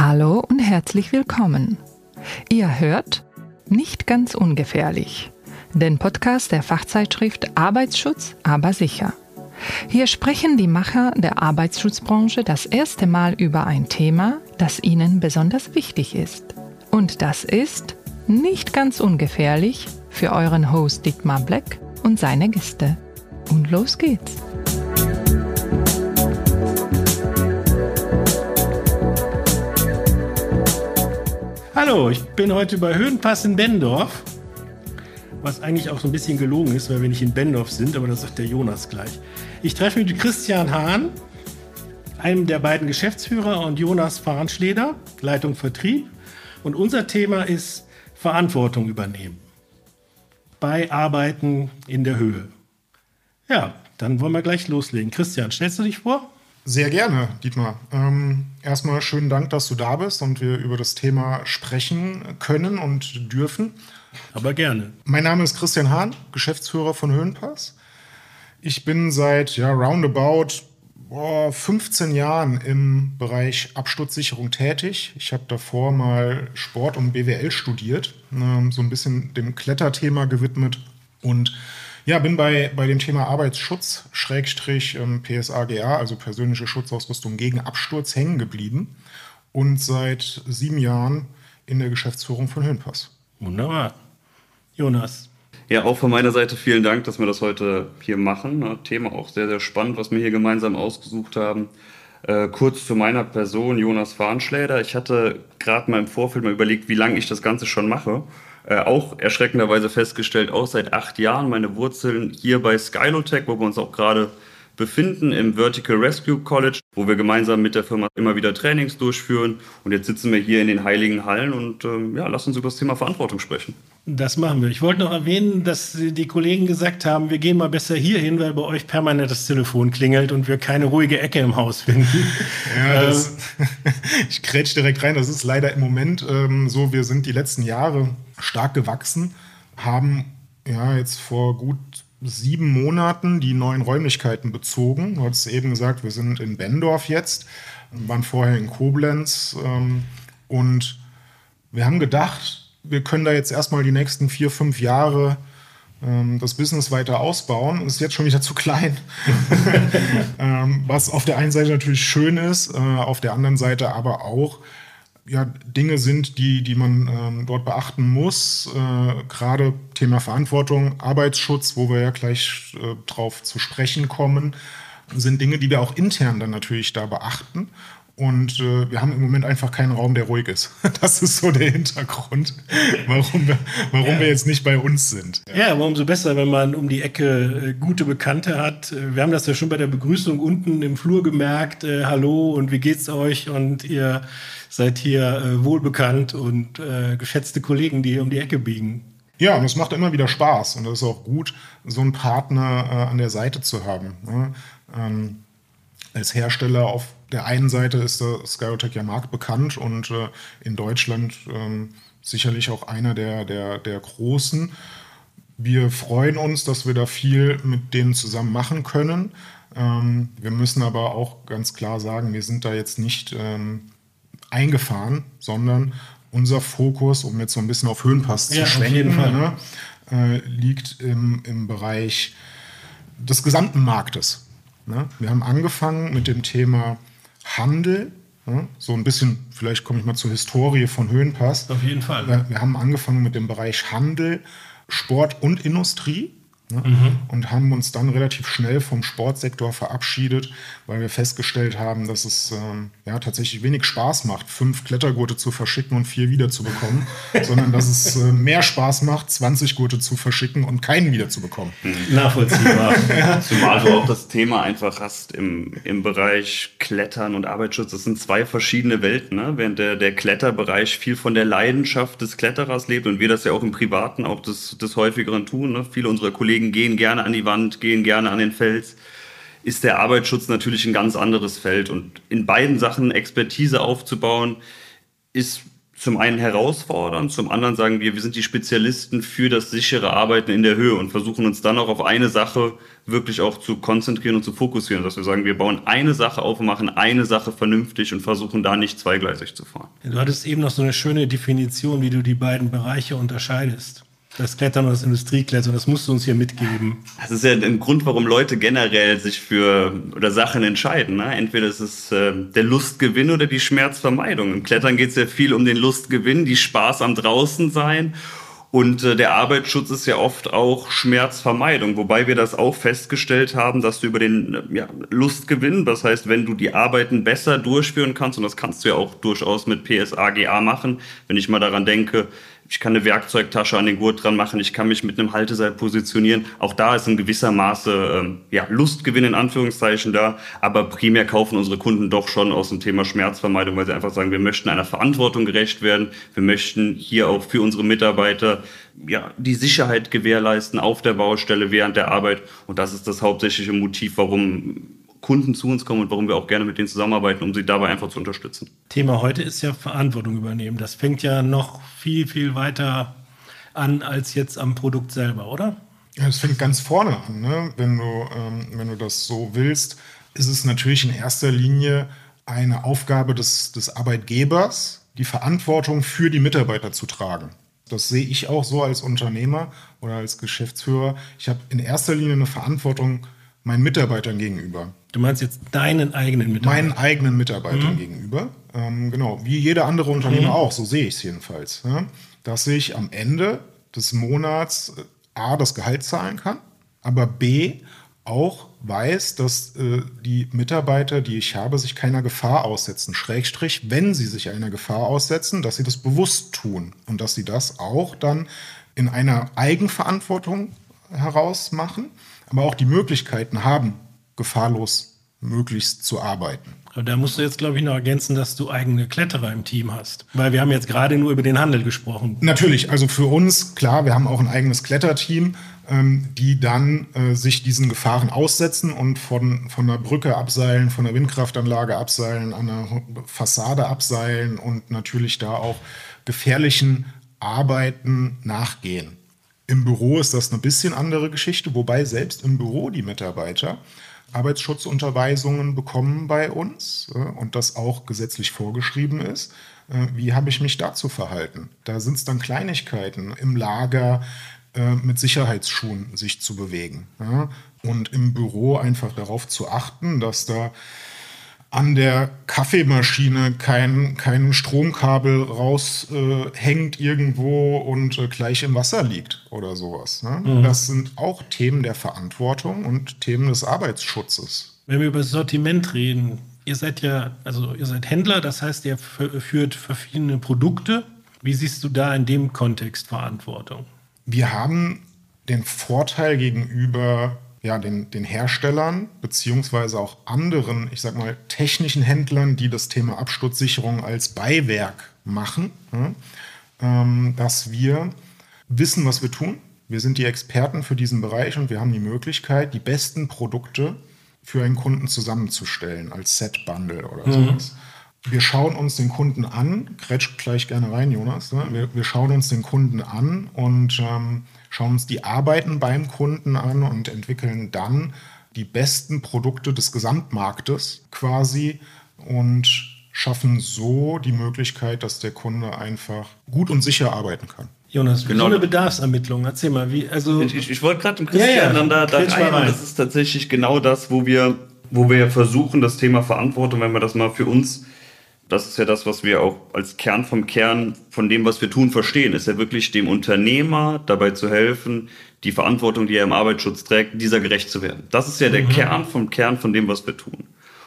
Hallo und herzlich willkommen. Ihr hört Nicht ganz ungefährlich, den Podcast der Fachzeitschrift Arbeitsschutz, aber sicher. Hier sprechen die Macher der Arbeitsschutzbranche das erste Mal über ein Thema, das ihnen besonders wichtig ist. Und das ist nicht ganz ungefährlich für euren Host Dietmar Black und seine Gäste. Und los geht's. Hallo, ich bin heute bei Höhenpass in Bendorf. Was eigentlich auch so ein bisschen gelogen ist, weil wir nicht in Bendorf sind, aber das sagt der Jonas gleich. Ich treffe mit Christian Hahn, einem der beiden Geschäftsführer, und Jonas Farnschleder, Leitung Vertrieb. Und unser Thema ist Verantwortung übernehmen. Bei Arbeiten in der Höhe. Ja, dann wollen wir gleich loslegen. Christian, stellst du dich vor? Sehr gerne, Dietmar. Ähm, erstmal schönen Dank, dass du da bist und wir über das Thema sprechen können und dürfen. Aber gerne. Mein Name ist Christian Hahn, Geschäftsführer von Höhenpass. Ich bin seit ja, roundabout boah, 15 Jahren im Bereich Absturzsicherung tätig. Ich habe davor mal Sport und BWL studiert, ähm, so ein bisschen dem Kletterthema gewidmet und ja, bin bei, bei dem Thema Arbeitsschutz, Schrägstrich ähm, PSAGA, also persönliche Schutzausrüstung gegen Absturz, hängen geblieben und seit sieben Jahren in der Geschäftsführung von Höhenpass. Wunderbar. Jonas. Ja, auch von meiner Seite vielen Dank, dass wir das heute hier machen. Thema auch sehr, sehr spannend, was wir hier gemeinsam ausgesucht haben. Äh, kurz zu meiner Person, Jonas Farnschläder. Ich hatte gerade mal im Vorfeld mal überlegt, wie lange ich das Ganze schon mache. Äh, auch erschreckenderweise festgestellt, auch seit acht Jahren meine Wurzeln hier bei Skylotech, wo wir uns auch gerade befinden im Vertical Rescue College, wo wir gemeinsam mit der Firma immer wieder Trainings durchführen. Und jetzt sitzen wir hier in den heiligen Hallen und ähm, ja, lass uns über das Thema Verantwortung sprechen. Das machen wir. Ich wollte noch erwähnen, dass die Kollegen gesagt haben, wir gehen mal besser hier hin, weil bei euch permanent das Telefon klingelt und wir keine ruhige Ecke im Haus finden. Ja, das, ich kretsch direkt rein. Das ist leider im Moment ähm, so. Wir sind die letzten Jahre stark gewachsen, haben ja jetzt vor gut sieben Monaten die neuen Räumlichkeiten bezogen. Du hast eben gesagt, wir sind in Bendorf jetzt, waren vorher in Koblenz ähm, und wir haben gedacht, wir können da jetzt erstmal die nächsten vier, fünf Jahre ähm, das Business weiter ausbauen. Ist jetzt schon wieder zu klein. ähm, was auf der einen Seite natürlich schön ist, äh, auf der anderen Seite aber auch ja, Dinge sind, die, die man ähm, dort beachten muss. Äh, Gerade Thema Verantwortung, Arbeitsschutz, wo wir ja gleich äh, drauf zu sprechen kommen, sind Dinge, die wir auch intern dann natürlich da beachten. Und äh, wir haben im Moment einfach keinen Raum, der ruhig ist. Das ist so der Hintergrund, warum wir, warum ja. wir jetzt nicht bei uns sind. Ja. aber umso besser, wenn man um die Ecke äh, gute Bekannte hat. Äh, wir haben das ja schon bei der Begrüßung unten im Flur gemerkt. Äh, hallo und wie geht's euch? Und ihr seid hier äh, wohlbekannt und äh, geschätzte Kollegen, die hier um die Ecke biegen. Ja, und es macht immer wieder Spaß und es ist auch gut, so einen Partner äh, an der Seite zu haben. Ne? Ähm, als Hersteller auf der einen Seite ist der Skyrotech ja marktbekannt und äh, in Deutschland ähm, sicherlich auch einer der, der, der großen. Wir freuen uns, dass wir da viel mit denen zusammen machen können. Ähm, wir müssen aber auch ganz klar sagen, wir sind da jetzt nicht ähm, eingefahren, sondern unser Fokus, um jetzt so ein bisschen auf Höhenpass ja, zu schwenken, ne, äh, liegt im, im Bereich des gesamten Marktes. Ne? Wir haben angefangen mit dem Thema Handel, ne? so ein bisschen, vielleicht komme ich mal zur Historie von Höhenpass. Auf jeden Fall. Wir, wir haben angefangen mit dem Bereich Handel, Sport und Industrie Ne? Mhm. Und haben uns dann relativ schnell vom Sportsektor verabschiedet, weil wir festgestellt haben, dass es ähm, ja, tatsächlich wenig Spaß macht, fünf Klettergurte zu verschicken und vier wiederzubekommen, sondern dass es äh, mehr Spaß macht, 20 Gurte zu verschicken und keinen wiederzubekommen. Mhm. Nachvollziehbar. ja. Zumal du auch das Thema einfach hast im, im Bereich Klettern und Arbeitsschutz. Das sind zwei verschiedene Welten. Ne? Während der, der Kletterbereich viel von der Leidenschaft des Kletterers lebt und wir das ja auch im Privaten auch des, des häufigeren tun. Ne? Viele unserer Kollegen Kollegen gehen gerne an die Wand, gehen gerne an den Fels, ist der Arbeitsschutz natürlich ein ganz anderes Feld. Und in beiden Sachen Expertise aufzubauen, ist zum einen herausfordern, zum anderen sagen wir, wir sind die Spezialisten für das sichere Arbeiten in der Höhe und versuchen uns dann auch auf eine Sache wirklich auch zu konzentrieren und zu fokussieren, dass wir sagen, wir bauen eine Sache auf und machen eine Sache vernünftig und versuchen da nicht zweigleisig zu fahren. Du hattest eben noch so eine schöne Definition, wie du die beiden Bereiche unterscheidest. Das Klettern und das Industrieklettern, das musst du uns hier mitgeben. Das ist ja ein Grund, warum Leute generell sich für oder Sachen entscheiden. Ne? Entweder ist es äh, der Lustgewinn oder die Schmerzvermeidung. Im Klettern geht es ja viel um den Lustgewinn, die Spaß am draußen sein. Und äh, der Arbeitsschutz ist ja oft auch Schmerzvermeidung, wobei wir das auch festgestellt haben, dass du über den ja, Lustgewinn, das heißt, wenn du die Arbeiten besser durchführen kannst, und das kannst du ja auch durchaus mit PSAGA machen, wenn ich mal daran denke, ich kann eine Werkzeugtasche an den Gurt dran machen, ich kann mich mit einem Halteseil positionieren. Auch da ist in gewisser Maße ähm, ja, Lustgewinn in Anführungszeichen da, aber primär kaufen unsere Kunden doch schon aus dem Thema Schmerzvermeidung, weil sie einfach sagen, wir möchten einer Verantwortung gerecht werden, wir möchten hier auch für unsere Mitarbeiter ja, die Sicherheit gewährleisten auf der Baustelle während der Arbeit. Und das ist das hauptsächliche Motiv, warum Kunden zu uns kommen und warum wir auch gerne mit denen zusammenarbeiten, um sie dabei einfach zu unterstützen. Thema heute ist ja Verantwortung übernehmen. Das fängt ja noch viel, viel weiter an als jetzt am Produkt selber, oder? Ja, es fängt ganz vorne an. Ne? Wenn, du, ähm, wenn du das so willst, ist es natürlich in erster Linie eine Aufgabe des, des Arbeitgebers, die Verantwortung für die Mitarbeiter zu tragen. Das sehe ich auch so als Unternehmer oder als Geschäftsführer. Ich habe in erster Linie eine Verantwortung meinen Mitarbeitern gegenüber. Du meinst jetzt deinen eigenen Mitarbeitern? Meinen eigenen Mitarbeitern mhm. gegenüber. Ähm, genau, wie jeder andere Unternehmer mhm. auch, so sehe ich es jedenfalls. Ja? Dass ich am Ende des Monats äh, A, das Gehalt zahlen kann, aber B, auch weiß, dass äh, die Mitarbeiter, die ich habe, sich keiner Gefahr aussetzen. Schrägstrich, wenn sie sich einer Gefahr aussetzen, dass sie das bewusst tun und dass sie das auch dann in einer Eigenverantwortung heraus machen, aber auch die Möglichkeiten haben, gefahrlos möglichst zu arbeiten. Da musst du jetzt, glaube ich, noch ergänzen, dass du eigene Kletterer im Team hast. Weil wir haben jetzt gerade nur über den Handel gesprochen. Natürlich, also für uns, klar, wir haben auch ein eigenes Kletterteam, ähm, die dann äh, sich diesen Gefahren aussetzen und von, von der Brücke abseilen, von der Windkraftanlage abseilen, an der Fassade abseilen und natürlich da auch gefährlichen Arbeiten nachgehen. Im Büro ist das eine bisschen andere Geschichte, wobei selbst im Büro die Mitarbeiter Arbeitsschutzunterweisungen bekommen bei uns äh, und das auch gesetzlich vorgeschrieben ist. Äh, wie habe ich mich dazu verhalten? Da sind es dann Kleinigkeiten im Lager äh, mit Sicherheitsschuhen sich zu bewegen. Und im Büro einfach darauf zu achten, dass da an der Kaffeemaschine kein, kein Stromkabel raushängt äh, irgendwo und äh, gleich im Wasser liegt oder sowas. Ne? Mhm. Das sind auch Themen der Verantwortung und Themen des Arbeitsschutzes. Wenn wir über das Sortiment reden, ihr seid ja, also ihr seid Händler, das heißt, ihr führt verschiedene Produkte. Wie siehst du da in dem Kontext Verantwortung? Wir haben den Vorteil gegenüber ja, den, den Herstellern beziehungsweise auch anderen, ich sag mal, technischen Händlern, die das Thema Absturzsicherung als Beiwerk machen, ja, ähm, dass wir wissen, was wir tun. Wir sind die Experten für diesen Bereich und wir haben die Möglichkeit, die besten Produkte für einen Kunden zusammenzustellen als Set-Bundle oder mhm. sowas. Wir schauen uns den Kunden an, kretsch gleich gerne rein, Jonas. Ne? Wir, wir, schauen uns den Kunden an und ähm, schauen uns die Arbeiten beim Kunden an und entwickeln dann die besten Produkte des Gesamtmarktes quasi und schaffen so die Möglichkeit, dass der Kunde einfach gut und sicher arbeiten kann. Jonas, genau. so eine Bedarfsermittlung, erzähl mal, wie, also. Ich, ich, ich wollte gerade im Christian ja, ja, dann da, da rein, rein. Das ist tatsächlich genau das, wo wir, wo wir versuchen, das Thema Verantwortung, wenn wir das mal für uns das ist ja das, was wir auch als Kern vom Kern von dem, was wir tun, verstehen, ist ja wirklich dem Unternehmer dabei zu helfen, die Verantwortung, die er im Arbeitsschutz trägt, dieser gerecht zu werden. Das ist ja der mhm. Kern vom Kern von dem, was wir tun.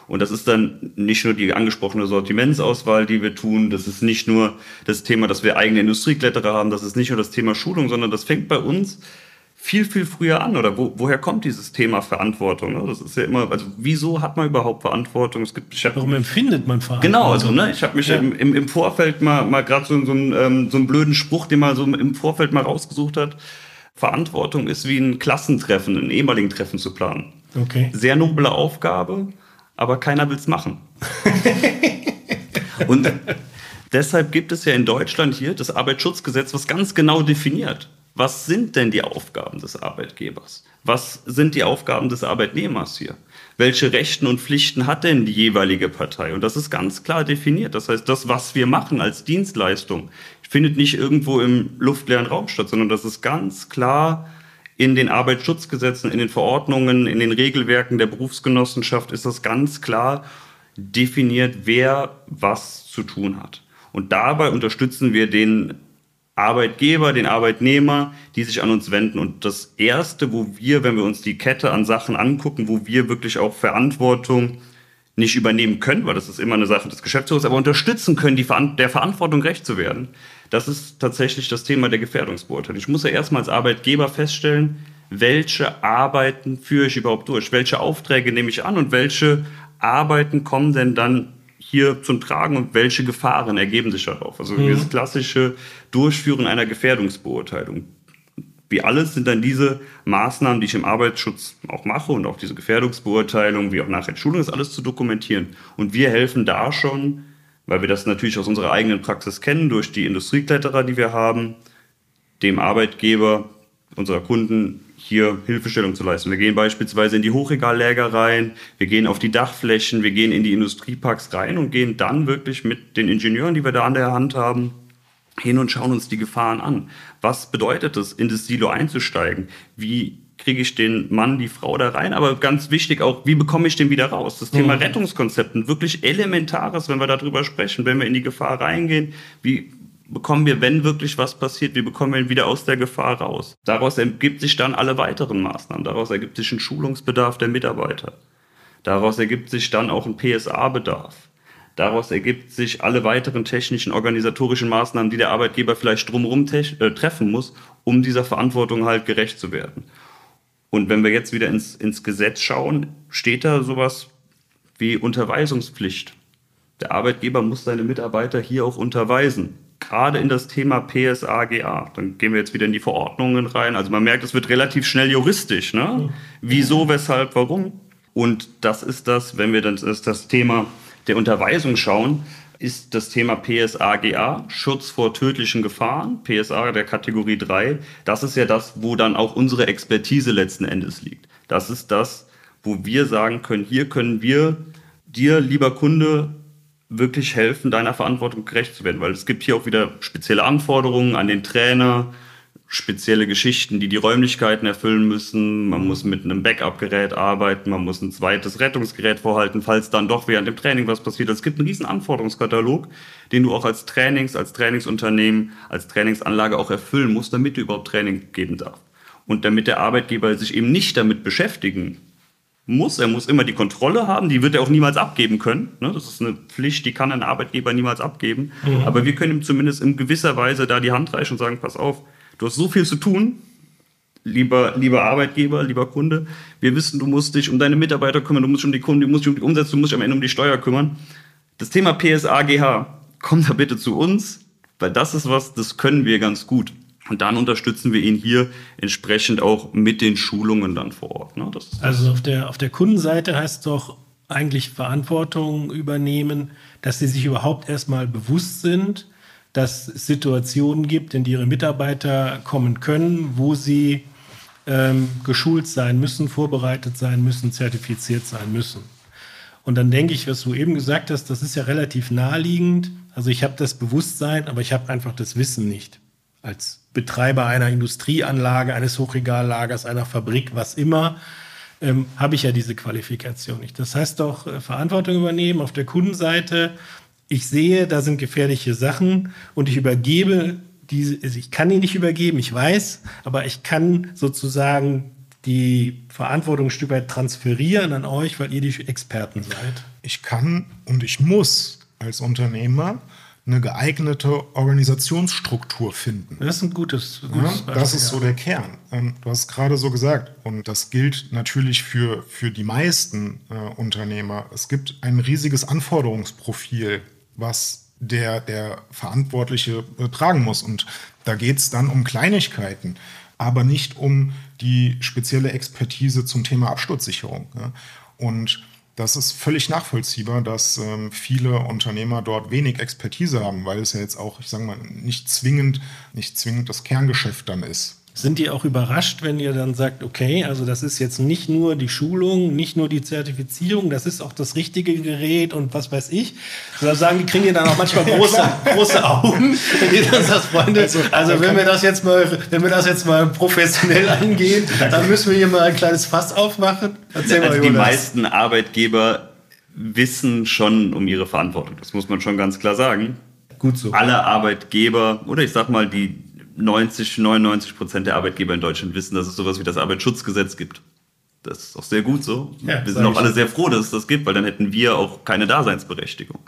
Und das ist dann nicht nur die angesprochene Sortimentsauswahl, die wir tun, das ist nicht nur das Thema, dass wir eigene Industriekletterer haben, das ist nicht nur das Thema Schulung, sondern das fängt bei uns viel, viel früher an? Oder wo, woher kommt dieses Thema Verantwortung? Ne? Das ist ja immer, also wieso hat man überhaupt Verantwortung? Es gibt, ich hab, Warum empfindet man Verantwortung? Genau, also ne, ich habe mich ja. im, im, Vorfeld mal, mal gerade so, so, einen, ähm, so einen blöden Spruch, den man so im Vorfeld mal rausgesucht hat. Verantwortung ist wie ein Klassentreffen, ein ehemaligen Treffen zu planen. Okay. Sehr noble Aufgabe, aber keiner will es machen. Und Deshalb gibt es ja in Deutschland hier das Arbeitsschutzgesetz, was ganz genau definiert, was sind denn die Aufgaben des Arbeitgebers? Was sind die Aufgaben des Arbeitnehmers hier? Welche Rechten und Pflichten hat denn die jeweilige Partei? Und das ist ganz klar definiert. Das heißt, das, was wir machen als Dienstleistung, findet nicht irgendwo im luftleeren Raum statt, sondern das ist ganz klar in den Arbeitsschutzgesetzen, in den Verordnungen, in den Regelwerken der Berufsgenossenschaft ist das ganz klar definiert, wer was zu tun hat. Und dabei unterstützen wir den Arbeitgeber, den Arbeitnehmer, die sich an uns wenden. Und das Erste, wo wir, wenn wir uns die Kette an Sachen angucken, wo wir wirklich auch Verantwortung nicht übernehmen können, weil das ist immer eine Sache des Geschäftsführers, aber unterstützen können, die, der Verantwortung gerecht zu werden, das ist tatsächlich das Thema der Gefährdungsbeurteilung. Ich muss ja erstmal als Arbeitgeber feststellen, welche Arbeiten führe ich überhaupt durch, welche Aufträge nehme ich an und welche Arbeiten kommen denn dann hier zum Tragen und welche Gefahren ergeben sich darauf. Also mhm. das klassische Durchführen einer Gefährdungsbeurteilung. Wie alles sind dann diese Maßnahmen, die ich im Arbeitsschutz auch mache und auch diese Gefährdungsbeurteilung, wie auch nachher Schulung, ist alles zu dokumentieren. Und wir helfen da schon, weil wir das natürlich aus unserer eigenen Praxis kennen, durch die Industriekletterer, die wir haben, dem Arbeitgeber unserer Kunden hier Hilfestellung zu leisten. Wir gehen beispielsweise in die Hochregalläger rein, wir gehen auf die Dachflächen, wir gehen in die Industrieparks rein und gehen dann wirklich mit den Ingenieuren, die wir da an der Hand haben, hin und schauen uns die Gefahren an. Was bedeutet es, in das Silo einzusteigen? Wie kriege ich den Mann, die Frau da rein? Aber ganz wichtig auch, wie bekomme ich den wieder raus? Das Thema mhm. Rettungskonzepten, wirklich elementares, wenn wir darüber sprechen, wenn wir in die Gefahr reingehen, wie bekommen wir, wenn wirklich was passiert, wie bekommen wir ihn wieder aus der Gefahr raus? Daraus ergibt sich dann alle weiteren Maßnahmen. Daraus ergibt sich ein Schulungsbedarf der Mitarbeiter. Daraus ergibt sich dann auch ein PSA-Bedarf. Daraus ergibt sich alle weiteren technischen, organisatorischen Maßnahmen, die der Arbeitgeber vielleicht drumherum äh, treffen muss, um dieser Verantwortung halt gerecht zu werden. Und wenn wir jetzt wieder ins, ins Gesetz schauen, steht da sowas wie Unterweisungspflicht. Der Arbeitgeber muss seine Mitarbeiter hier auch unterweisen gerade in das Thema PSAGA. Dann gehen wir jetzt wieder in die Verordnungen rein. Also man merkt, es wird relativ schnell juristisch. Ne? Wieso, weshalb, warum? Und das ist das, wenn wir dann das, das Thema der Unterweisung schauen, ist das Thema PSAGA, Schutz vor tödlichen Gefahren, PSA der Kategorie 3. Das ist ja das, wo dann auch unsere Expertise letzten Endes liegt. Das ist das, wo wir sagen können, hier können wir dir, lieber Kunde, wirklich helfen, deiner Verantwortung gerecht zu werden, weil es gibt hier auch wieder spezielle Anforderungen an den Trainer, spezielle Geschichten, die die Räumlichkeiten erfüllen müssen. Man muss mit einem Backup-Gerät arbeiten, man muss ein zweites Rettungsgerät vorhalten, falls dann doch während dem Training was passiert. Es gibt einen riesen Anforderungskatalog, den du auch als Trainings, als Trainingsunternehmen, als Trainingsanlage auch erfüllen musst, damit du überhaupt Training geben darfst. Und damit der Arbeitgeber sich eben nicht damit beschäftigen muss. Er muss immer die Kontrolle haben, die wird er auch niemals abgeben können. Ne? Das ist eine Pflicht, die kann ein Arbeitgeber niemals abgeben. Mhm. Aber wir können ihm zumindest in gewisser Weise da die Hand reichen und sagen, pass auf, du hast so viel zu tun, lieber, lieber Arbeitgeber, lieber Kunde. Wir wissen, du musst dich um deine Mitarbeiter kümmern, du musst dich um die Kunden, du musst dich um die Umsetzung, du musst dich am Ende um die Steuer kümmern. Das Thema PSAGH, komm da bitte zu uns, weil das ist was, das können wir ganz gut. Und dann unterstützen wir ihn hier entsprechend auch mit den Schulungen dann vor Ort. Ne? also auf der, auf der Kundenseite heißt es doch eigentlich Verantwortung übernehmen, dass sie sich überhaupt erstmal bewusst sind, dass es Situationen gibt, in die ihre Mitarbeiter kommen können, wo sie ähm, geschult sein müssen, vorbereitet sein müssen, zertifiziert sein müssen. Und dann denke ich, was du eben gesagt hast, das ist ja relativ naheliegend. Also ich habe das Bewusstsein, aber ich habe einfach das Wissen nicht als Betreiber einer Industrieanlage, eines Hochregallagers, einer Fabrik, was immer, ähm, habe ich ja diese Qualifikation nicht. Das heißt doch, äh, Verantwortung übernehmen auf der Kundenseite. Ich sehe, da sind gefährliche Sachen und ich übergebe diese, also ich kann die nicht übergeben, ich weiß, aber ich kann sozusagen die Verantwortung ein Stück weit transferieren an euch, weil ihr die Experten seid. Ich kann und ich muss als Unternehmer eine geeignete Organisationsstruktur finden. Das ist ein gutes, gutes ja, Das ist so der Kern. Ähm, du hast gerade so gesagt, und das gilt natürlich für, für die meisten äh, Unternehmer. Es gibt ein riesiges Anforderungsprofil, was der, der Verantwortliche äh, tragen muss. Und da geht es dann um Kleinigkeiten, aber nicht um die spezielle Expertise zum Thema Absturzsicherung. Und das ist völlig nachvollziehbar, dass ähm, viele Unternehmer dort wenig Expertise haben, weil es ja jetzt auch, ich sage mal, nicht zwingend, nicht zwingend das Kerngeschäft dann ist. Sind die auch überrascht, wenn ihr dann sagt, okay, also das ist jetzt nicht nur die Schulung, nicht nur die Zertifizierung, das ist auch das richtige Gerät und was weiß ich? Oder sagen die, kriegen die dann auch manchmal große, große Augen, wenn ihr dann sagt, Freunde, also, also wenn wir das jetzt mal, wenn wir das jetzt mal professionell angehen, dann müssen wir hier mal ein kleines Fass aufmachen. Erzähl also mal, die meisten Arbeitgeber wissen schon um ihre Verantwortung. Das muss man schon ganz klar sagen. Gut so. Alle Arbeitgeber, oder ich sag mal, die 90, 99 Prozent der Arbeitgeber in Deutschland wissen, dass es sowas wie das Arbeitsschutzgesetz gibt. Das ist auch sehr gut so. Ja, wir sind auch alle sehr froh, dass es das gibt, weil dann hätten wir auch keine Daseinsberechtigung.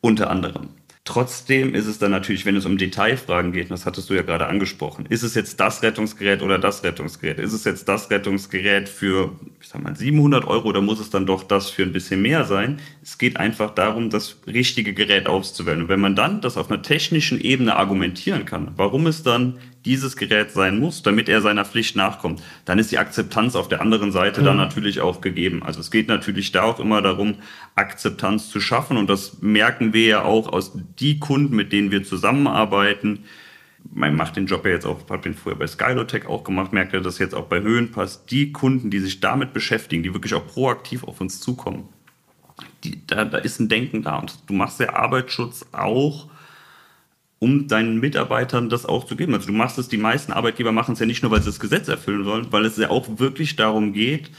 Unter anderem. Trotzdem ist es dann natürlich, wenn es um Detailfragen geht, und das hattest du ja gerade angesprochen, ist es jetzt das Rettungsgerät oder das Rettungsgerät? Ist es jetzt das Rettungsgerät für, ich sag mal, 700 Euro oder muss es dann doch das für ein bisschen mehr sein? Es geht einfach darum, das richtige Gerät auszuwählen. Und wenn man dann das auf einer technischen Ebene argumentieren kann, warum es dann dieses Gerät sein muss, damit er seiner Pflicht nachkommt, dann ist die Akzeptanz auf der anderen Seite mhm. dann natürlich auch gegeben. Also es geht natürlich da auch immer darum, Akzeptanz zu schaffen und das merken wir ja auch aus die Kunden, mit denen wir zusammenarbeiten. Man macht den Job ja jetzt auch, hat den früher bei Skylotech auch gemacht, merkt er das jetzt auch bei Höhenpass. Die Kunden, die sich damit beschäftigen, die wirklich auch proaktiv auf uns zukommen, die, da, da ist ein Denken da und du machst ja Arbeitsschutz auch um deinen Mitarbeitern das auch zu geben. Also du machst es, die meisten Arbeitgeber machen es ja nicht nur, weil sie das Gesetz erfüllen wollen, weil es ja auch wirklich darum geht,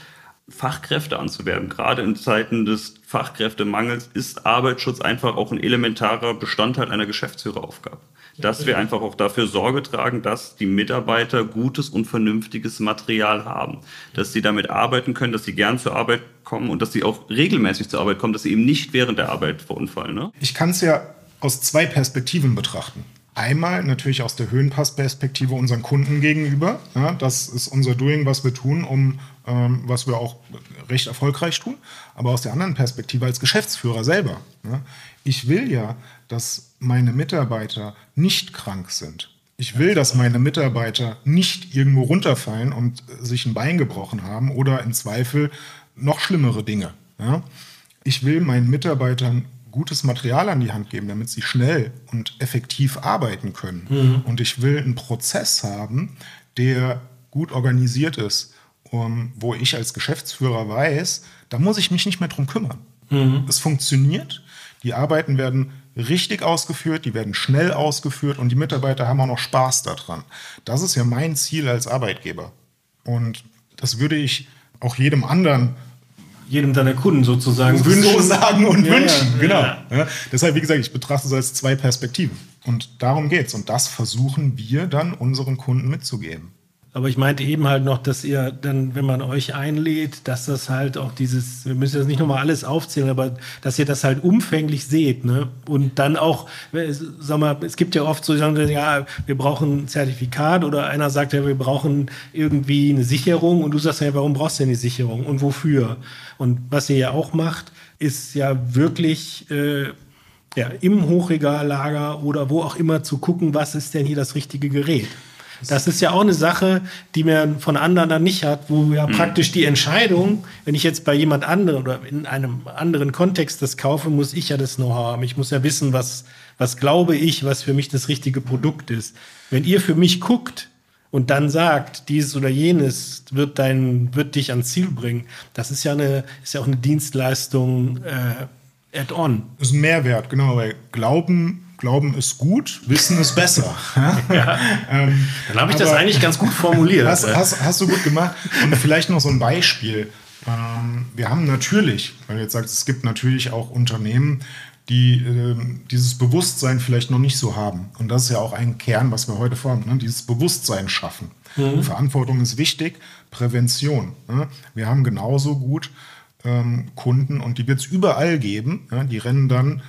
Fachkräfte anzuwerben. Gerade in Zeiten des Fachkräftemangels ist Arbeitsschutz einfach auch ein elementarer Bestandteil einer Geschäftsführeraufgabe. Dass wir einfach auch dafür Sorge tragen, dass die Mitarbeiter gutes und vernünftiges Material haben. Dass sie damit arbeiten können, dass sie gern zur Arbeit kommen und dass sie auch regelmäßig zur Arbeit kommen, dass sie eben nicht während der Arbeit verunfallen. Ne? Ich kann es ja aus zwei Perspektiven betrachten. Einmal natürlich aus der Höhenpassperspektive unseren Kunden gegenüber. Ja, das ist unser Doing, was wir tun, um ähm, was wir auch recht erfolgreich tun. Aber aus der anderen Perspektive als Geschäftsführer selber. Ja, ich will ja, dass meine Mitarbeiter nicht krank sind. Ich will, dass meine Mitarbeiter nicht irgendwo runterfallen und sich ein Bein gebrochen haben oder im Zweifel noch schlimmere Dinge. Ja. Ich will meinen Mitarbeitern gutes Material an die Hand geben, damit sie schnell und effektiv arbeiten können. Mhm. Und ich will einen Prozess haben, der gut organisiert ist, um, wo ich als Geschäftsführer weiß, da muss ich mich nicht mehr drum kümmern. Mhm. Es funktioniert, die Arbeiten werden richtig ausgeführt, die werden schnell ausgeführt und die Mitarbeiter haben auch noch Spaß daran. Das ist ja mein Ziel als Arbeitgeber. Und das würde ich auch jedem anderen jedem deiner Kunden sozusagen wünschen. So sagen und ja, wünschen, ja, genau. Ja. Deshalb, wie gesagt, ich betrachte es als zwei Perspektiven. Und darum geht es. Und das versuchen wir dann unseren Kunden mitzugeben. Aber ich meinte eben halt noch, dass ihr dann, wenn man euch einlädt, dass das halt auch dieses, wir müssen das nicht nochmal alles aufzählen, aber dass ihr das halt umfänglich seht, ne? Und dann auch, sag mal, es gibt ja oft so, ja, wir brauchen ein Zertifikat oder einer sagt ja, wir brauchen irgendwie eine Sicherung und du sagst ja, warum brauchst du denn die Sicherung und wofür? Und was ihr ja auch macht, ist ja wirklich, äh, ja, im Hochregallager oder wo auch immer zu gucken, was ist denn hier das richtige Gerät. Das ist ja auch eine Sache, die man von anderen dann nicht hat, wo ja mhm. praktisch die Entscheidung, wenn ich jetzt bei jemand anderem oder in einem anderen Kontext das kaufe, muss ich ja das Know-how haben. Ich muss ja wissen, was, was glaube ich, was für mich das richtige Produkt ist. Wenn ihr für mich guckt und dann sagt, dieses oder jenes wird dein, wird dich ans Ziel bringen, das ist ja eine, ist ja auch eine Dienstleistung, äh, add-on. Das ist ein Mehrwert, genau, weil Glauben Glauben ist gut, Wissen ist besser. Ja. ähm, Dann habe ich das eigentlich ganz gut formuliert. Hast, hast, hast, du gut gemacht. Und vielleicht noch so ein Beispiel. Ähm, wir haben natürlich, weil du jetzt sagst, es gibt natürlich auch Unternehmen, die äh, dieses Bewusstsein vielleicht noch nicht so haben. Und das ist ja auch ein Kern, was wir heute vorhaben, ne? dieses Bewusstsein schaffen. Mhm. Verantwortung ist wichtig, Prävention. Ne? Wir haben genauso gut ähm, Kunden und die wird es überall geben. Ja? Die rennen dann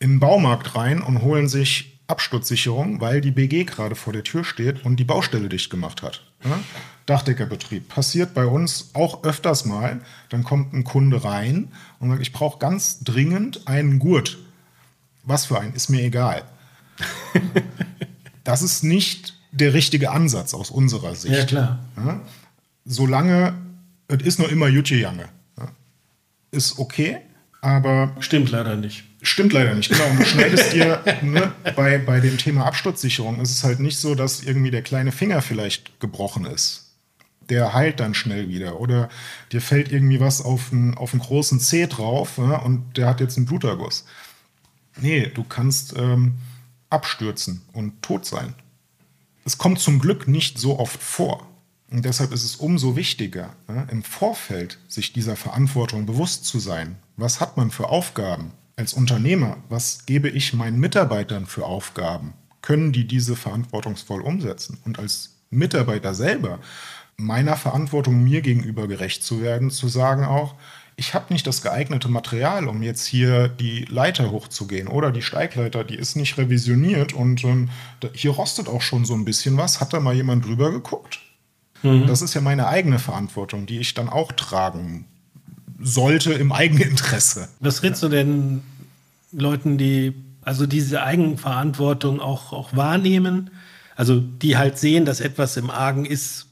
in den Baumarkt rein und holen sich Absturzsicherung, weil die BG gerade vor der Tür steht und die Baustelle dicht gemacht hat. Ja? Dachdeckerbetrieb. Passiert bei uns auch öfters mal. Dann kommt ein Kunde rein und sagt, ich brauche ganz dringend einen Gurt. Was für einen, ist mir egal. das ist nicht der richtige Ansatz aus unserer Sicht. Ja, klar. Ja? Solange, es ist noch immer Jutje Jange. ist okay, aber. Stimmt leider nicht. Stimmt leider nicht, genau. Und du schneidest dir, ne, bei, bei dem Thema Absturzsicherung ist es halt nicht so, dass irgendwie der kleine Finger vielleicht gebrochen ist. Der heilt dann schnell wieder. Oder dir fällt irgendwie was auf einen, auf einen großen Zeh drauf ja, und der hat jetzt einen Bluterguss. Nee, du kannst ähm, abstürzen und tot sein. Es kommt zum Glück nicht so oft vor. Und deshalb ist es umso wichtiger, ja, im Vorfeld sich dieser Verantwortung bewusst zu sein. Was hat man für Aufgaben? Als Unternehmer, was gebe ich meinen Mitarbeitern für Aufgaben? Können die diese verantwortungsvoll umsetzen? Und als Mitarbeiter selber meiner Verantwortung mir gegenüber gerecht zu werden, zu sagen auch, ich habe nicht das geeignete Material, um jetzt hier die Leiter hochzugehen oder die Steigleiter, die ist nicht revisioniert und ähm, hier rostet auch schon so ein bisschen was. Hat da mal jemand drüber geguckt? Mhm. Das ist ja meine eigene Verantwortung, die ich dann auch tragen sollte im eigenen Interesse. Was rätst du denn Leuten, die also diese Eigenverantwortung auch, auch wahrnehmen? Also die halt sehen, dass etwas im Argen ist.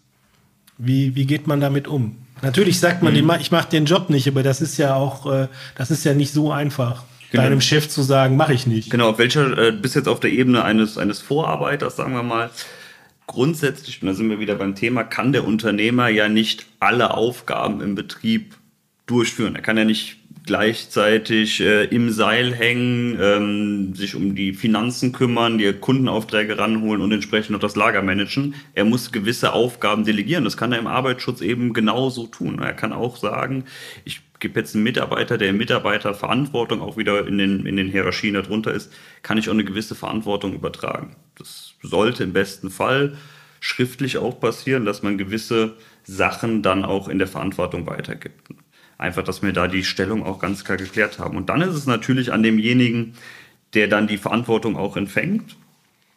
Wie, wie geht man damit um? Natürlich sagt man, mhm. ich mache den Job nicht, aber das ist ja auch, äh, das ist ja nicht so einfach. Genau. Deinem Chef zu sagen, mache ich nicht. Genau, auf welcher, äh, bis jetzt auf der Ebene eines, eines Vorarbeiters, sagen wir mal, grundsätzlich, und da sind wir wieder beim Thema, kann der Unternehmer ja nicht alle Aufgaben im Betrieb durchführen. Er kann ja nicht gleichzeitig äh, im Seil hängen, ähm, sich um die Finanzen kümmern, die Kundenaufträge ranholen und entsprechend noch das Lager managen. Er muss gewisse Aufgaben delegieren. Das kann er im Arbeitsschutz eben genauso tun. Er kann auch sagen, ich gebe jetzt einen Mitarbeiter, der Mitarbeiterverantwortung auch wieder in den, in den Hierarchien darunter ist, kann ich auch eine gewisse Verantwortung übertragen. Das sollte im besten Fall schriftlich auch passieren, dass man gewisse Sachen dann auch in der Verantwortung weitergibt. Einfach, dass wir da die Stellung auch ganz klar geklärt haben. Und dann ist es natürlich an demjenigen, der dann die Verantwortung auch empfängt,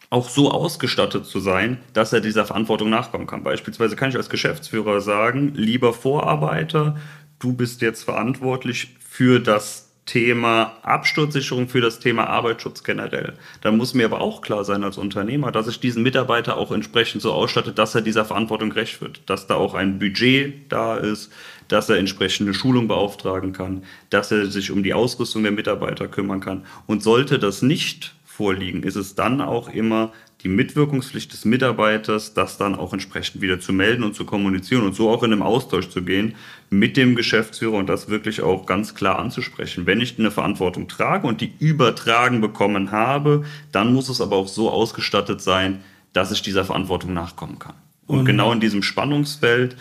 auch so ausgestattet zu sein, dass er dieser Verantwortung nachkommen kann. Beispielsweise kann ich als Geschäftsführer sagen, lieber Vorarbeiter, du bist jetzt verantwortlich für das Thema Absturzsicherung, für das Thema Arbeitsschutz generell. Dann muss mir aber auch klar sein als Unternehmer, dass ich diesen Mitarbeiter auch entsprechend so ausstatte, dass er dieser Verantwortung gerecht wird, dass da auch ein Budget da ist, dass er entsprechende Schulung beauftragen kann, dass er sich um die Ausrüstung der Mitarbeiter kümmern kann. Und sollte das nicht vorliegen, ist es dann auch immer die Mitwirkungspflicht des Mitarbeiters, das dann auch entsprechend wieder zu melden und zu kommunizieren und so auch in einem Austausch zu gehen mit dem Geschäftsführer und das wirklich auch ganz klar anzusprechen. Wenn ich eine Verantwortung trage und die übertragen bekommen habe, dann muss es aber auch so ausgestattet sein, dass ich dieser Verantwortung nachkommen kann. Und, und genau in diesem Spannungsfeld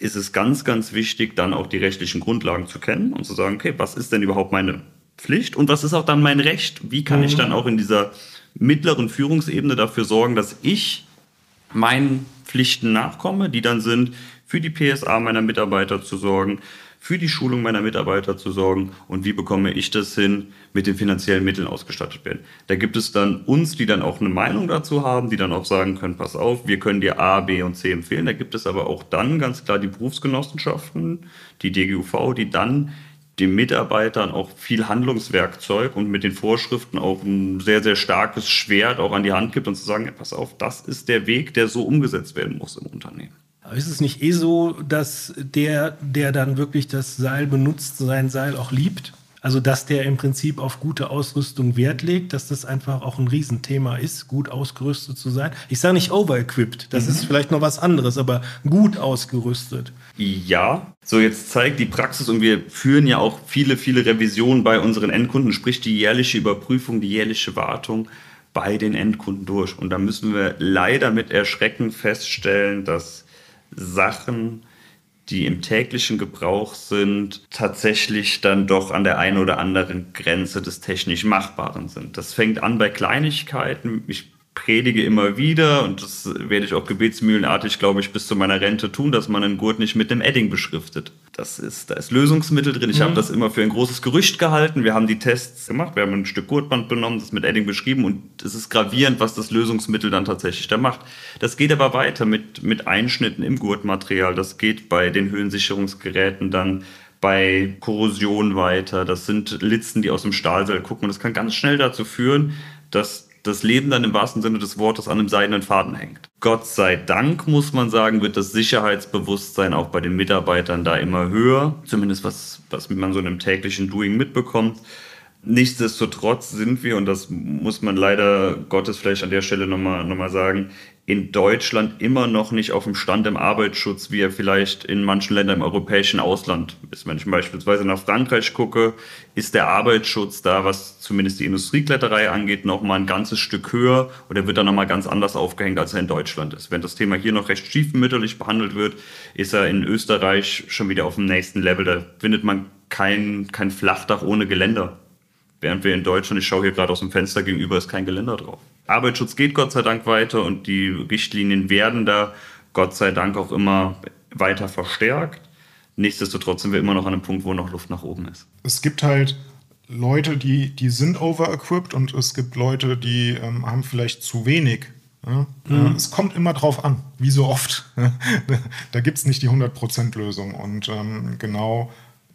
ist es ganz, ganz wichtig, dann auch die rechtlichen Grundlagen zu kennen und zu sagen, okay, was ist denn überhaupt meine Pflicht und was ist auch dann mein Recht? Wie kann mhm. ich dann auch in dieser mittleren Führungsebene dafür sorgen, dass ich meinen Pflichten nachkomme, die dann sind, für die PSA meiner Mitarbeiter zu sorgen, für die Schulung meiner Mitarbeiter zu sorgen und wie bekomme ich das hin, mit den finanziellen Mitteln ausgestattet werden. Da gibt es dann uns, die dann auch eine Meinung dazu haben, die dann auch sagen können, pass auf, wir können dir A, B und C empfehlen. Da gibt es aber auch dann ganz klar die Berufsgenossenschaften, die DGUV, die dann den Mitarbeitern auch viel Handlungswerkzeug und mit den Vorschriften auch ein sehr, sehr starkes Schwert auch an die Hand gibt und zu sagen, pass auf, das ist der Weg, der so umgesetzt werden muss im Unternehmen. Aber ist es nicht eh so, dass der, der dann wirklich das Seil benutzt, sein Seil auch liebt? Also, dass der im Prinzip auf gute Ausrüstung Wert legt, dass das einfach auch ein Riesenthema ist, gut ausgerüstet zu sein. Ich sage nicht overequipped, das mhm. ist vielleicht noch was anderes, aber gut ausgerüstet. Ja, so jetzt zeigt die Praxis und wir führen ja auch viele, viele Revisionen bei unseren Endkunden, sprich die jährliche Überprüfung, die jährliche Wartung bei den Endkunden durch. Und da müssen wir leider mit Erschrecken feststellen, dass Sachen, die im täglichen Gebrauch sind, tatsächlich dann doch an der einen oder anderen Grenze des technisch Machbaren sind. Das fängt an bei Kleinigkeiten. Ich predige immer wieder und das werde ich auch gebetsmühlenartig, glaube ich, bis zu meiner Rente tun, dass man einen Gurt nicht mit dem Edding beschriftet. Das ist, da ist Lösungsmittel drin. Ich mhm. habe das immer für ein großes Gerücht gehalten. Wir haben die Tests gemacht, wir haben ein Stück Gurtband benommen, das mit Edding beschrieben und es ist gravierend, was das Lösungsmittel dann tatsächlich da macht. Das geht aber weiter mit, mit Einschnitten im Gurtmaterial. Das geht bei den Höhensicherungsgeräten dann bei Korrosion weiter. Das sind Litzen, die aus dem Stahlseil gucken. Und das kann ganz schnell dazu führen, dass das Leben dann im wahrsten Sinne des Wortes an einem seidenen Faden hängt. Gott sei Dank, muss man sagen, wird das Sicherheitsbewusstsein auch bei den Mitarbeitern da immer höher, zumindest was, was man so in einem täglichen Doing mitbekommt. Nichtsdestotrotz sind wir, und das muss man leider Gottes vielleicht an der Stelle nochmal noch sagen, in Deutschland immer noch nicht auf dem Stand im Arbeitsschutz, wie er vielleicht in manchen Ländern im europäischen Ausland ist. Wenn ich beispielsweise nach Frankreich gucke, ist der Arbeitsschutz da, was zumindest die Industriekletterei angeht, noch mal ein ganzes Stück höher oder wird da noch mal ganz anders aufgehängt, als er in Deutschland ist. Wenn das Thema hier noch recht stiefmütterlich behandelt wird, ist er in Österreich schon wieder auf dem nächsten Level. Da findet man kein, kein Flachdach ohne Geländer. Während wir in Deutschland, ich schaue hier gerade aus dem Fenster gegenüber, ist kein Geländer drauf. Arbeitsschutz geht Gott sei Dank weiter und die Richtlinien werden da Gott sei Dank auch immer weiter verstärkt. Nichtsdestotrotz sind wir immer noch an einem Punkt, wo noch Luft nach oben ist. Es gibt halt Leute, die, die sind over-equipped und es gibt Leute, die ähm, haben vielleicht zu wenig. Ja? Mhm. Es kommt immer drauf an, wie so oft. da gibt es nicht die 100%-Lösung. Und ähm, genau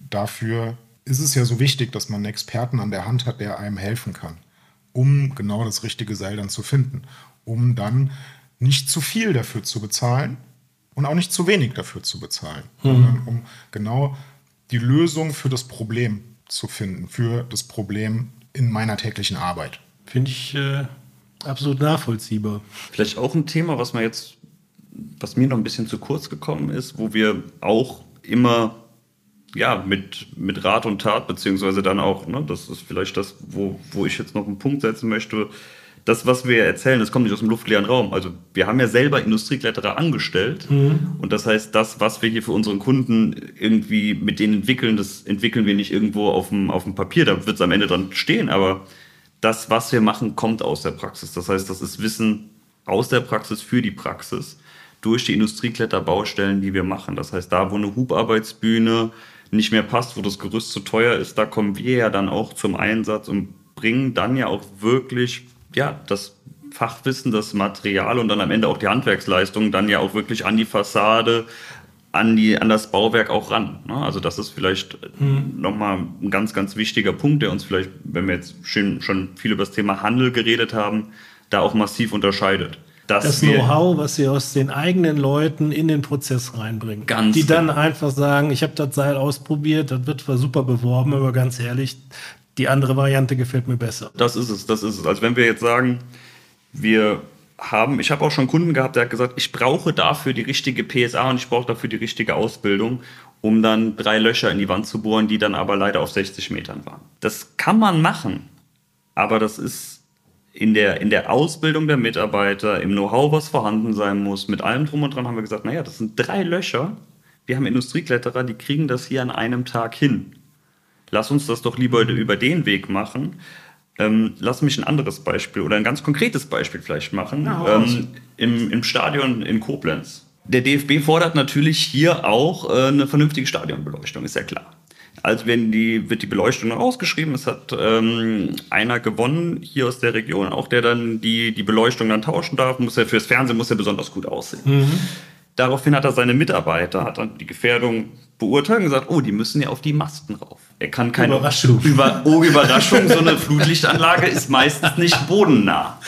dafür ist es ja so wichtig, dass man einen Experten an der Hand hat, der einem helfen kann, um genau das richtige Seil dann zu finden, um dann nicht zu viel dafür zu bezahlen und auch nicht zu wenig dafür zu bezahlen, mhm. sondern um genau die Lösung für das Problem zu finden, für das Problem in meiner täglichen Arbeit. Finde ich äh, absolut nachvollziehbar. Vielleicht auch ein Thema, was mir jetzt, was mir noch ein bisschen zu kurz gekommen ist, wo wir auch immer ja, mit, mit Rat und Tat, beziehungsweise dann auch, ne, das ist vielleicht das, wo, wo ich jetzt noch einen Punkt setzen möchte. Das, was wir erzählen, das kommt nicht aus dem luftleeren Raum. Also wir haben ja selber Industriekletterer angestellt. Mhm. Und das heißt, das, was wir hier für unseren Kunden irgendwie mit denen entwickeln, das entwickeln wir nicht irgendwo auf dem, auf dem Papier. Da wird es am Ende dann stehen. Aber das, was wir machen, kommt aus der Praxis. Das heißt, das ist Wissen aus der Praxis für die Praxis durch die Industriekletterbaustellen, die wir machen. Das heißt, da, wo eine Hubarbeitsbühne nicht mehr passt, wo das Gerüst zu teuer ist, da kommen wir ja dann auch zum Einsatz und bringen dann ja auch wirklich ja, das Fachwissen, das Material und dann am Ende auch die Handwerksleistung dann ja auch wirklich an die Fassade, an, die, an das Bauwerk auch ran. Ne? Also das ist vielleicht mhm. nochmal ein ganz, ganz wichtiger Punkt, der uns vielleicht, wenn wir jetzt schon, schon viel über das Thema Handel geredet haben, da auch massiv unterscheidet das Know-how, was sie aus den eigenen Leuten in den Prozess reinbringen. Ganz die dann genau. einfach sagen, ich habe das Seil ausprobiert, das wird zwar super beworben, aber ganz ehrlich, die andere Variante gefällt mir besser. Das ist es, das ist es. Also wenn wir jetzt sagen, wir haben, ich habe auch schon Kunden gehabt, der hat gesagt, ich brauche dafür die richtige PSA und ich brauche dafür die richtige Ausbildung, um dann drei Löcher in die Wand zu bohren, die dann aber leider auf 60 Metern waren. Das kann man machen, aber das ist in der, in der Ausbildung der Mitarbeiter, im Know-how, was vorhanden sein muss, mit allem drum und dran haben wir gesagt, naja, das sind drei Löcher. Wir haben Industriekletterer, die kriegen das hier an einem Tag hin. Lass uns das doch lieber über den Weg machen. Ähm, lass mich ein anderes Beispiel oder ein ganz konkretes Beispiel vielleicht machen. Ja, ähm, im, Im Stadion in Koblenz. Der DFB fordert natürlich hier auch äh, eine vernünftige Stadionbeleuchtung, ist ja klar. Also werden die, wird die Beleuchtung ausgeschrieben. Es hat ähm, einer gewonnen hier aus der Region, auch der dann die, die Beleuchtung dann tauschen darf. Muss er fürs Fernsehen muss er besonders gut aussehen. Mhm. Daraufhin hat er seine Mitarbeiter, hat dann die Gefährdung beurteilt und gesagt, oh, die müssen ja auf die Masten rauf. Er kann keine Überraschung. Über, oh, Überraschung, so eine Flutlichtanlage ist meistens nicht bodennah.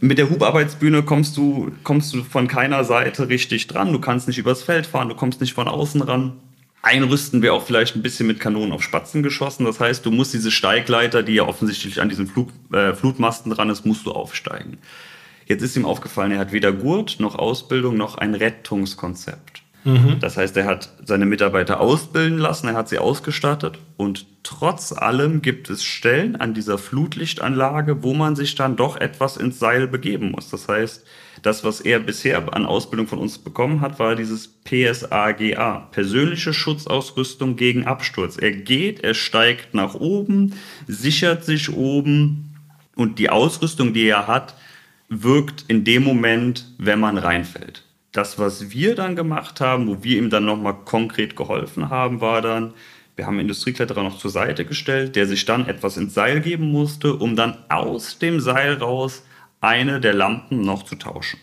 Mit der Hubarbeitsbühne kommst du, kommst du von keiner Seite richtig dran. Du kannst nicht übers Feld fahren, du kommst nicht von außen ran einrüsten wir auch vielleicht ein bisschen mit Kanonen auf Spatzen geschossen. Das heißt, du musst diese Steigleiter, die ja offensichtlich an diesen Flug, äh, Flutmasten dran ist, musst du aufsteigen. Jetzt ist ihm aufgefallen, er hat weder Gurt noch Ausbildung noch ein Rettungskonzept. Mhm. Das heißt, er hat seine Mitarbeiter ausbilden lassen, er hat sie ausgestattet und trotz allem gibt es Stellen an dieser Flutlichtanlage, wo man sich dann doch etwas ins Seil begeben muss. Das heißt, das, was er bisher an Ausbildung von uns bekommen hat, war dieses PSAGA, persönliche Schutzausrüstung gegen Absturz. Er geht, er steigt nach oben, sichert sich oben und die Ausrüstung, die er hat, wirkt in dem Moment, wenn man reinfällt. Das, was wir dann gemacht haben, wo wir ihm dann nochmal konkret geholfen haben, war dann, wir haben Industriekletterer noch zur Seite gestellt, der sich dann etwas ins Seil geben musste, um dann aus dem Seil raus eine der Lampen noch zu tauschen.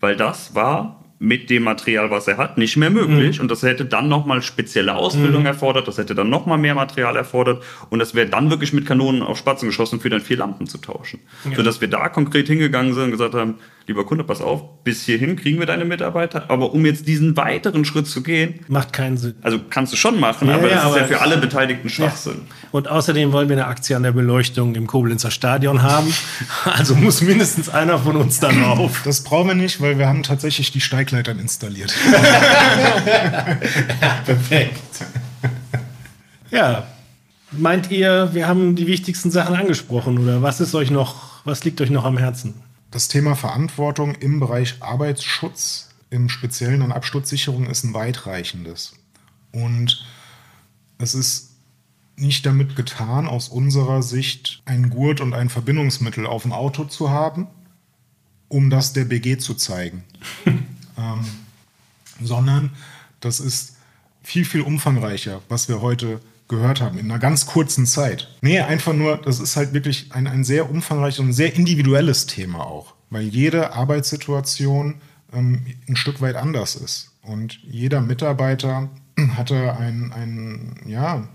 Weil das war mit dem Material, was er hat, nicht mehr möglich. Mhm. Und das hätte dann nochmal spezielle Ausbildung mhm. erfordert, das hätte dann nochmal mehr Material erfordert. Und das wäre dann wirklich mit Kanonen auf Spatzen geschossen, für dann vier Lampen zu tauschen. Ja. Sodass wir da konkret hingegangen sind und gesagt haben, lieber Kunde, pass auf, bis hierhin kriegen wir deine Mitarbeiter. Aber um jetzt diesen weiteren Schritt zu gehen. Macht keinen Sinn. Also kannst du schon machen, ja, aber ja, das aber ist ja für alle Beteiligten Schwachsinn. Ja. Und außerdem wollen wir eine Aktie an der Beleuchtung im Koblenzer Stadion haben. Also muss mindestens einer von uns da drauf. Das brauchen wir nicht, weil wir haben tatsächlich die Steigleitern installiert. ja, perfekt. Ja. Meint ihr, wir haben die wichtigsten Sachen angesprochen oder was ist euch noch, was liegt euch noch am Herzen? Das Thema Verantwortung im Bereich Arbeitsschutz, im Speziellen an Absturzsicherung, ist ein weitreichendes. Und es ist nicht damit getan, aus unserer Sicht ein Gurt und ein Verbindungsmittel auf dem Auto zu haben, um das der BG zu zeigen, ähm, sondern das ist viel, viel umfangreicher, was wir heute gehört haben, in einer ganz kurzen Zeit. Nee, einfach nur, das ist halt wirklich ein, ein sehr umfangreiches und sehr individuelles Thema auch, weil jede Arbeitssituation ähm, ein Stück weit anders ist. Und jeder Mitarbeiter hatte ein, ein, ja,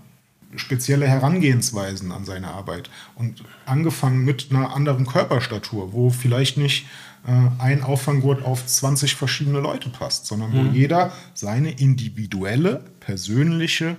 spezielle Herangehensweisen an seine Arbeit. Und angefangen mit einer anderen Körperstatur, wo vielleicht nicht äh, ein Auffanggurt auf 20 verschiedene Leute passt, sondern wo mhm. jeder seine individuelle, persönliche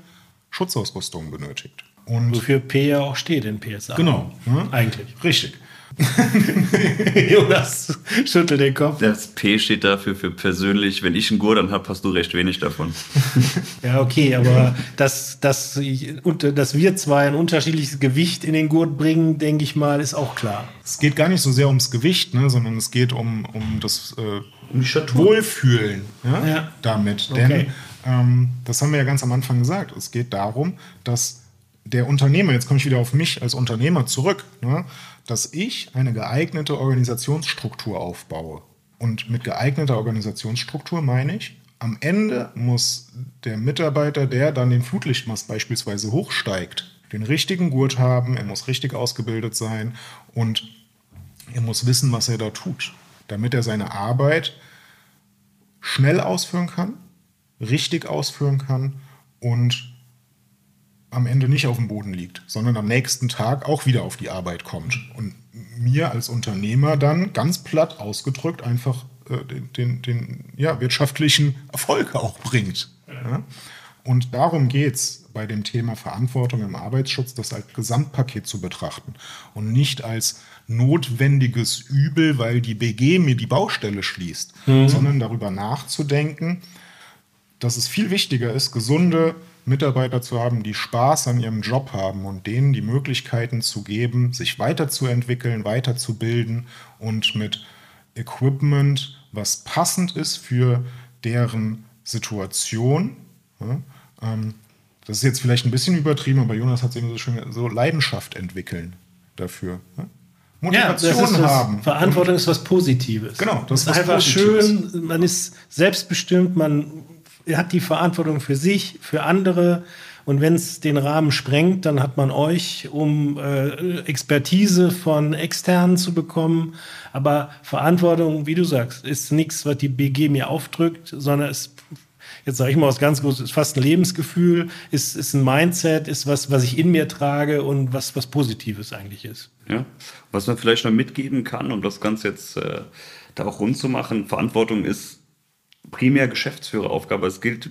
Schutzausrüstung benötigt. Und Wofür P ja auch steht in PSA. Genau. Ne? Eigentlich. Richtig. Jonas schüttelt den Kopf. Das P steht dafür für persönlich. Wenn ich einen Gurt habe, hast du recht wenig davon. ja, okay, aber dass, dass, dass wir zwei ein unterschiedliches Gewicht in den Gurt bringen, denke ich mal, ist auch klar. Es geht gar nicht so sehr ums Gewicht, ne, sondern es geht um, um das äh, um Wohlfühlen ja, ja. damit. Okay. Denn das haben wir ja ganz am Anfang gesagt. Es geht darum, dass der Unternehmer, jetzt komme ich wieder auf mich als Unternehmer zurück, ne, dass ich eine geeignete Organisationsstruktur aufbaue. Und mit geeigneter Organisationsstruktur meine ich, am Ende muss der Mitarbeiter, der dann den Flutlichtmast beispielsweise hochsteigt, den richtigen Gurt haben, er muss richtig ausgebildet sein und er muss wissen, was er da tut, damit er seine Arbeit schnell ausführen kann, richtig ausführen kann und am Ende nicht auf dem Boden liegt, sondern am nächsten Tag auch wieder auf die Arbeit kommt und mir als Unternehmer dann ganz platt ausgedrückt einfach äh, den, den, den ja, wirtschaftlichen Erfolg auch bringt. Ja? Und darum geht es bei dem Thema Verantwortung im Arbeitsschutz, das als Gesamtpaket zu betrachten und nicht als notwendiges Übel, weil die BG mir die Baustelle schließt, mhm. sondern darüber nachzudenken, dass es viel wichtiger ist, gesunde Mitarbeiter zu haben, die Spaß an ihrem Job haben und denen die Möglichkeiten zu geben, sich weiterzuentwickeln, weiterzubilden und mit Equipment, was passend ist für deren Situation. Ähm, das ist jetzt vielleicht ein bisschen übertrieben, aber Jonas hat es eben so schön so Leidenschaft entwickeln dafür. Ja? Motivation ja, haben. Verantwortung ist was Positives. Genau, das ist einfach Positives. schön. Man ist selbstbestimmt, man er hat die Verantwortung für sich, für andere. Und wenn es den Rahmen sprengt, dann hat man euch, um äh, Expertise von externen zu bekommen. Aber Verantwortung, wie du sagst, ist nichts, was die BG mir aufdrückt, sondern es jetzt sage ich mal was ganz Großes, ist fast ein Lebensgefühl, ist, ist ein Mindset, ist was, was ich in mir trage und was, was Positives eigentlich ist. Ja, was man vielleicht noch mitgeben kann, um das Ganze jetzt äh, da auch rund zu machen, Verantwortung ist primär Geschäftsführeraufgabe. Es gilt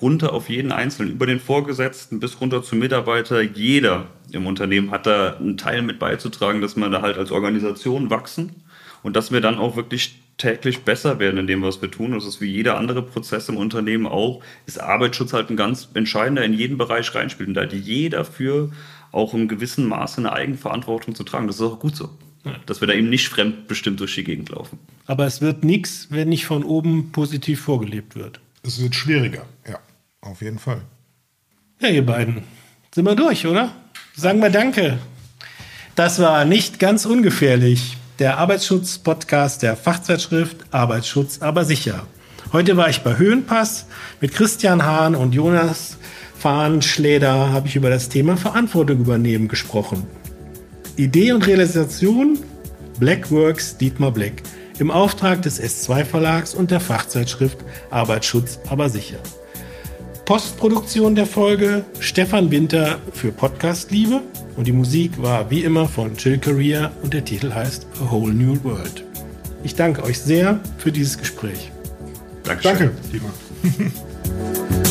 runter auf jeden Einzelnen, über den Vorgesetzten bis runter zum Mitarbeiter. Jeder im Unternehmen hat da einen Teil mit beizutragen, dass wir da halt als Organisation wachsen und dass wir dann auch wirklich täglich besser werden in dem, was wir tun. Das ist wie jeder andere Prozess im Unternehmen auch, ist Arbeitsschutz halt ein ganz entscheidender in jeden Bereich reinspielt. Und da hat jeder für auch im gewissen Maße eine Eigenverantwortung zu tragen. Das ist auch gut so. Dass wir da eben nicht fremdbestimmt durch die Gegend laufen. Aber es wird nichts, wenn nicht von oben positiv vorgelebt wird. Es wird schwieriger, ja, auf jeden Fall. Ja, ihr beiden, sind wir durch, oder? Sagen wir Danke. Das war nicht ganz ungefährlich. Der Arbeitsschutz-Podcast der Fachzeitschrift Arbeitsschutz aber sicher. Heute war ich bei Höhenpass mit Christian Hahn und Jonas Fahnenschläder habe ich über das Thema Verantwortung übernehmen gesprochen. Idee und Realisation Blackworks Dietmar Black. Im Auftrag des S2 Verlags und der Fachzeitschrift Arbeitsschutz aber sicher. Postproduktion der Folge Stefan Winter für Podcast Liebe und die Musik war wie immer von Chill Career und der Titel heißt A Whole New World. Ich danke euch sehr für dieses Gespräch. Dankeschön. Danke, Simon.